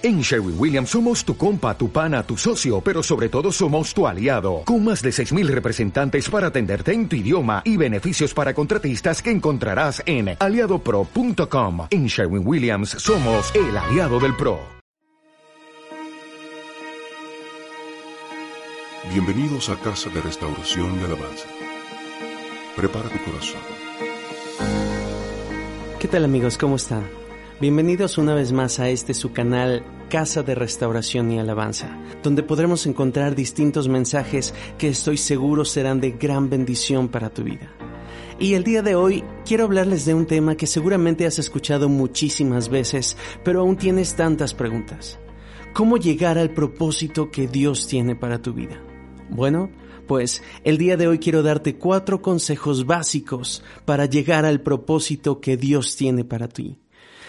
En Sherwin Williams somos tu compa, tu pana, tu socio, pero sobre todo somos tu aliado, con más de 6.000 representantes para atenderte en tu idioma y beneficios para contratistas que encontrarás en aliadopro.com. En Sherwin Williams somos el aliado del PRO. Bienvenidos a Casa de Restauración y Alabanza. Prepara tu corazón. ¿Qué tal amigos? ¿Cómo están? Bienvenidos una vez más a este su canal Casa de Restauración y Alabanza, donde podremos encontrar distintos mensajes que estoy seguro serán de gran bendición para tu vida. Y el día de hoy quiero hablarles de un tema que seguramente has escuchado muchísimas veces, pero aún tienes tantas preguntas. ¿Cómo llegar al propósito que Dios tiene para tu vida? Bueno, pues el día de hoy quiero darte cuatro consejos básicos para llegar al propósito que Dios tiene para ti.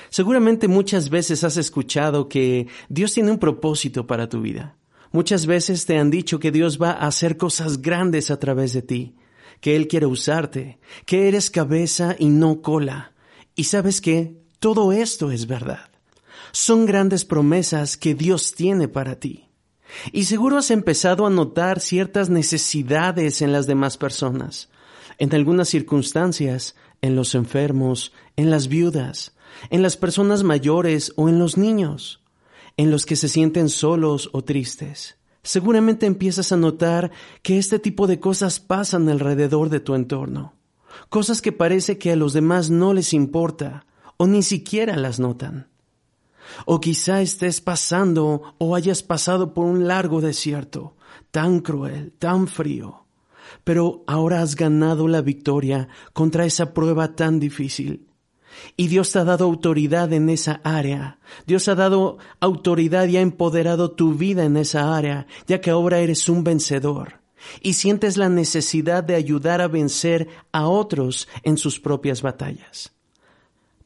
Seguramente muchas veces has escuchado que Dios tiene un propósito para tu vida. Muchas veces te han dicho que Dios va a hacer cosas grandes a través de ti, que Él quiere usarte, que eres cabeza y no cola. Y sabes qué, todo esto es verdad. Son grandes promesas que Dios tiene para ti. Y seguro has empezado a notar ciertas necesidades en las demás personas, en algunas circunstancias, en los enfermos, en las viudas, en las personas mayores o en los niños, en los que se sienten solos o tristes. Seguramente empiezas a notar que este tipo de cosas pasan alrededor de tu entorno, cosas que parece que a los demás no les importa o ni siquiera las notan. O quizá estés pasando o hayas pasado por un largo desierto, tan cruel, tan frío, pero ahora has ganado la victoria contra esa prueba tan difícil y Dios te ha dado autoridad en esa área. Dios ha dado autoridad y ha empoderado tu vida en esa área, ya que ahora eres un vencedor. Y sientes la necesidad de ayudar a vencer a otros en sus propias batallas.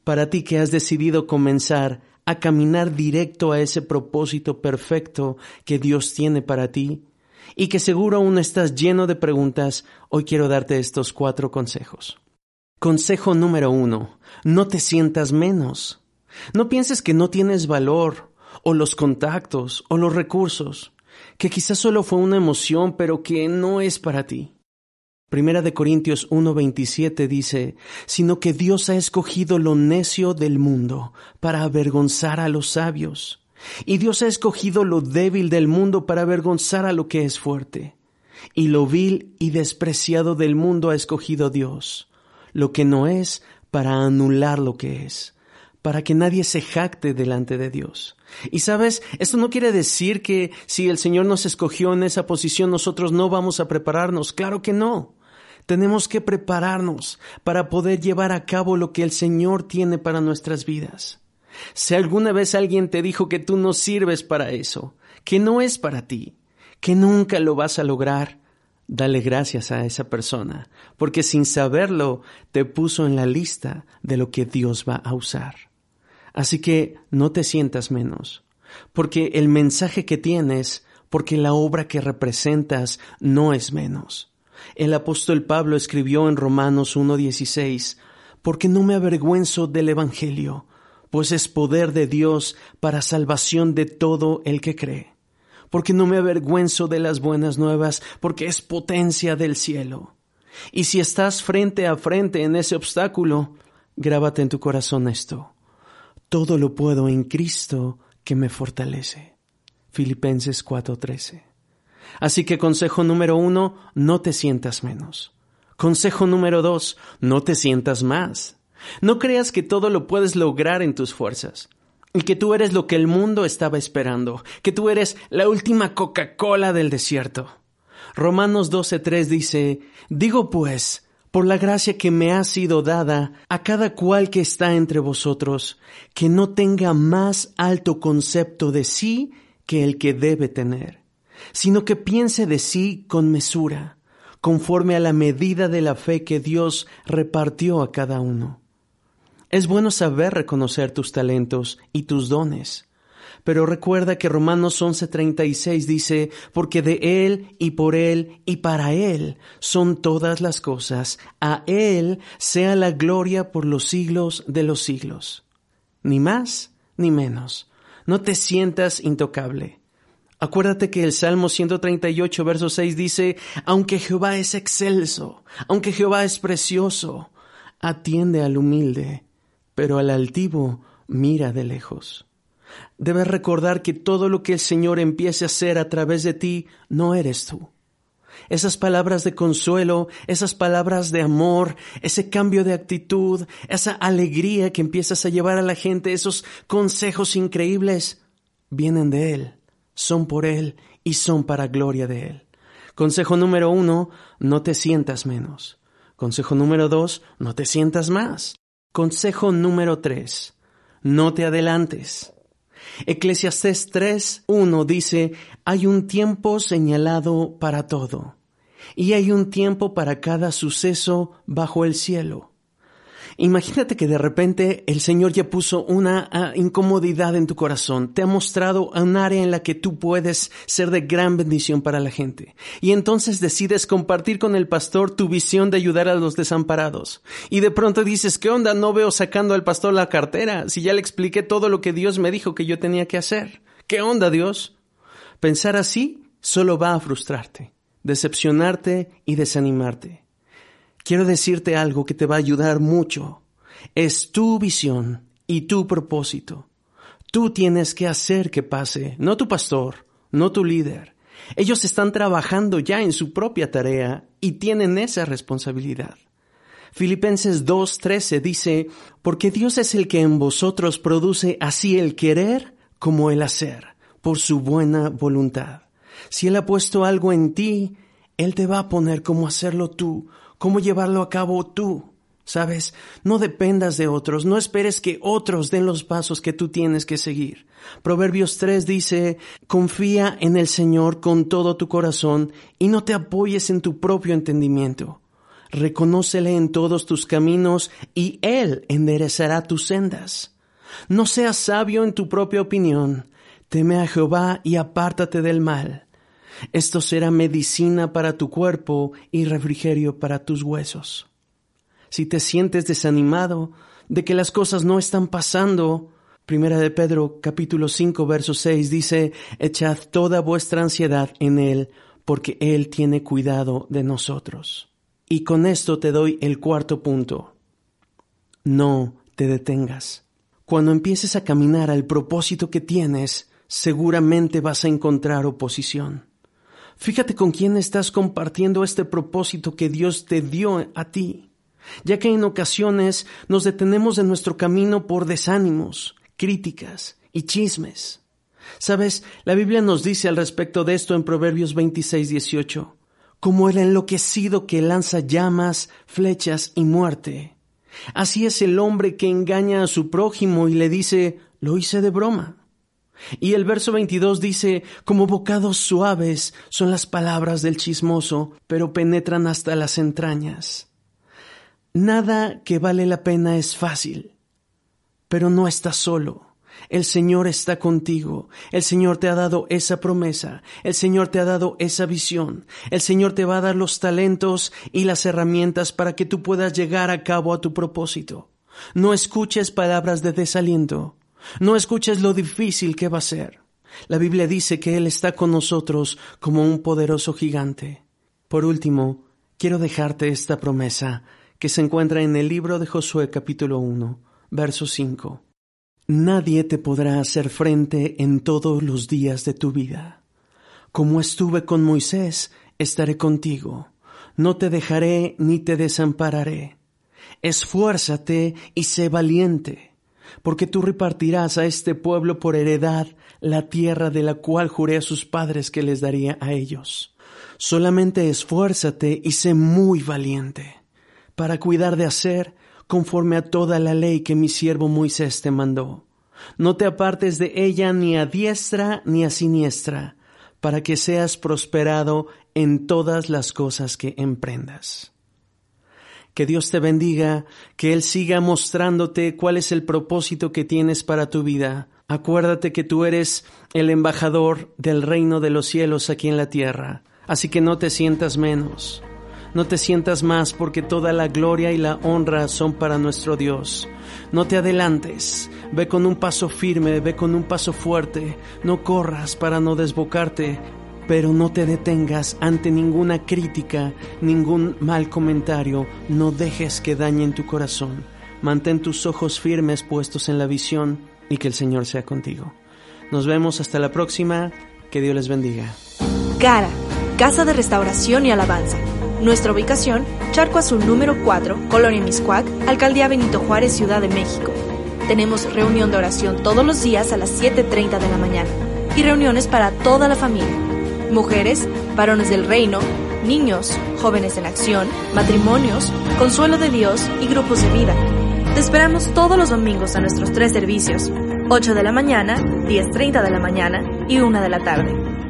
Para ti que has decidido comenzar a caminar directo a ese propósito perfecto que Dios tiene para ti, y que seguro aún estás lleno de preguntas, hoy quiero darte estos cuatro consejos. Consejo número uno, no te sientas menos. No pienses que no tienes valor, o los contactos, o los recursos, que quizás solo fue una emoción, pero que no es para ti. Primera de Corintios 1:27 dice, sino que Dios ha escogido lo necio del mundo para avergonzar a los sabios, y Dios ha escogido lo débil del mundo para avergonzar a lo que es fuerte, y lo vil y despreciado del mundo ha escogido Dios lo que no es para anular lo que es, para que nadie se jacte delante de Dios. Y sabes, esto no quiere decir que si el Señor nos escogió en esa posición nosotros no vamos a prepararnos, claro que no. Tenemos que prepararnos para poder llevar a cabo lo que el Señor tiene para nuestras vidas. Si alguna vez alguien te dijo que tú no sirves para eso, que no es para ti, que nunca lo vas a lograr, Dale gracias a esa persona, porque sin saberlo te puso en la lista de lo que Dios va a usar. Así que no te sientas menos, porque el mensaje que tienes, porque la obra que representas no es menos. El apóstol Pablo escribió en Romanos 1.16, porque no me avergüenzo del Evangelio, pues es poder de Dios para salvación de todo el que cree porque no me avergüenzo de las buenas nuevas, porque es potencia del cielo. Y si estás frente a frente en ese obstáculo, grábate en tu corazón esto. Todo lo puedo en Cristo que me fortalece. Filipenses 4:13. Así que consejo número uno, no te sientas menos. Consejo número dos, no te sientas más. No creas que todo lo puedes lograr en tus fuerzas y que tú eres lo que el mundo estaba esperando, que tú eres la última Coca-Cola del desierto. Romanos 12.3 dice, Digo pues, por la gracia que me ha sido dada a cada cual que está entre vosotros, que no tenga más alto concepto de sí que el que debe tener, sino que piense de sí con mesura, conforme a la medida de la fe que Dios repartió a cada uno. Es bueno saber reconocer tus talentos y tus dones. Pero recuerda que Romanos 11:36 dice, porque de Él y por Él y para Él son todas las cosas, a Él sea la gloria por los siglos de los siglos. Ni más ni menos. No te sientas intocable. Acuérdate que el Salmo 138, verso 6 dice, aunque Jehová es excelso, aunque Jehová es precioso, atiende al humilde, pero al altivo mira de lejos. Debes recordar que todo lo que el Señor empiece a hacer a través de ti no eres tú. Esas palabras de consuelo, esas palabras de amor, ese cambio de actitud, esa alegría que empiezas a llevar a la gente, esos consejos increíbles, vienen de Él, son por Él y son para gloria de Él. Consejo número uno, no te sientas menos. Consejo número dos, no te sientas más. Consejo número tres, no te adelantes. Eclesiastés 3.1 dice, hay un tiempo señalado para todo, y hay un tiempo para cada suceso bajo el cielo. Imagínate que de repente el Señor ya puso una ah, incomodidad en tu corazón, te ha mostrado un área en la que tú puedes ser de gran bendición para la gente. Y entonces decides compartir con el pastor tu visión de ayudar a los desamparados. Y de pronto dices, ¿qué onda? No veo sacando al pastor la cartera, si ya le expliqué todo lo que Dios me dijo que yo tenía que hacer. ¿Qué onda, Dios? Pensar así solo va a frustrarte, decepcionarte y desanimarte quiero decirte algo que te va a ayudar mucho. Es tu visión y tu propósito. Tú tienes que hacer que pase, no tu pastor, no tu líder. Ellos están trabajando ya en su propia tarea y tienen esa responsabilidad. Filipenses 2.13 dice, porque Dios es el que en vosotros produce así el querer como el hacer, por su buena voluntad. Si Él ha puesto algo en ti, Él te va a poner como hacerlo tú, cómo llevarlo a cabo tú. ¿Sabes? No dependas de otros, no esperes que otros den los pasos que tú tienes que seguir. Proverbios 3 dice, confía en el Señor con todo tu corazón y no te apoyes en tu propio entendimiento. Reconócele en todos tus caminos y Él enderezará tus sendas. No seas sabio en tu propia opinión. Teme a Jehová y apártate del mal. Esto será medicina para tu cuerpo y refrigerio para tus huesos. Si te sientes desanimado de que las cosas no están pasando, Primera de Pedro capítulo 5 verso 6 dice, echad toda vuestra ansiedad en Él, porque Él tiene cuidado de nosotros. Y con esto te doy el cuarto punto. No te detengas. Cuando empieces a caminar al propósito que tienes, seguramente vas a encontrar oposición. Fíjate con quién estás compartiendo este propósito que Dios te dio a ti, ya que en ocasiones nos detenemos en nuestro camino por desánimos, críticas y chismes. Sabes, la Biblia nos dice al respecto de esto en Proverbios 26, 18, como el enloquecido que lanza llamas, flechas y muerte. Así es el hombre que engaña a su prójimo y le dice, lo hice de broma. Y el verso 22 dice, como bocados suaves son las palabras del chismoso, pero penetran hasta las entrañas. Nada que vale la pena es fácil, pero no estás solo. El Señor está contigo. El Señor te ha dado esa promesa. El Señor te ha dado esa visión. El Señor te va a dar los talentos y las herramientas para que tú puedas llegar a cabo a tu propósito. No escuches palabras de desaliento. No escuches lo difícil que va a ser. La Biblia dice que Él está con nosotros como un poderoso gigante. Por último, quiero dejarte esta promesa que se encuentra en el libro de Josué capítulo 1, verso 5. Nadie te podrá hacer frente en todos los días de tu vida. Como estuve con Moisés, estaré contigo. No te dejaré ni te desampararé. Esfuérzate y sé valiente porque tú repartirás a este pueblo por heredad la tierra de la cual juré a sus padres que les daría a ellos. Solamente esfuérzate y sé muy valiente, para cuidar de hacer conforme a toda la ley que mi siervo Moisés te mandó. No te apartes de ella ni a diestra ni a siniestra, para que seas prosperado en todas las cosas que emprendas. Que Dios te bendiga, que Él siga mostrándote cuál es el propósito que tienes para tu vida. Acuérdate que tú eres el embajador del reino de los cielos aquí en la tierra, así que no te sientas menos. No te sientas más porque toda la gloria y la honra son para nuestro Dios. No te adelantes, ve con un paso firme, ve con un paso fuerte, no corras para no desbocarte, pero no te detengas ante ninguna crítica, ningún mal comentario, no dejes que dañen tu corazón. Mantén tus ojos firmes puestos en la visión y que el Señor sea contigo. Nos vemos hasta la próxima, que Dios les bendiga. Cara, Casa de Restauración y Alabanza. Nuestra ubicación, Charco Azul número 4, Colonia Miscuac, Alcaldía Benito Juárez, Ciudad de México. Tenemos reunión de oración todos los días a las 7.30 de la mañana y reuniones para toda la familia. Mujeres, varones del reino, niños, jóvenes en acción, matrimonios, consuelo de Dios y grupos de vida. Te esperamos todos los domingos a nuestros tres servicios, 8 de la mañana, 10.30 de la mañana y 1 de la tarde.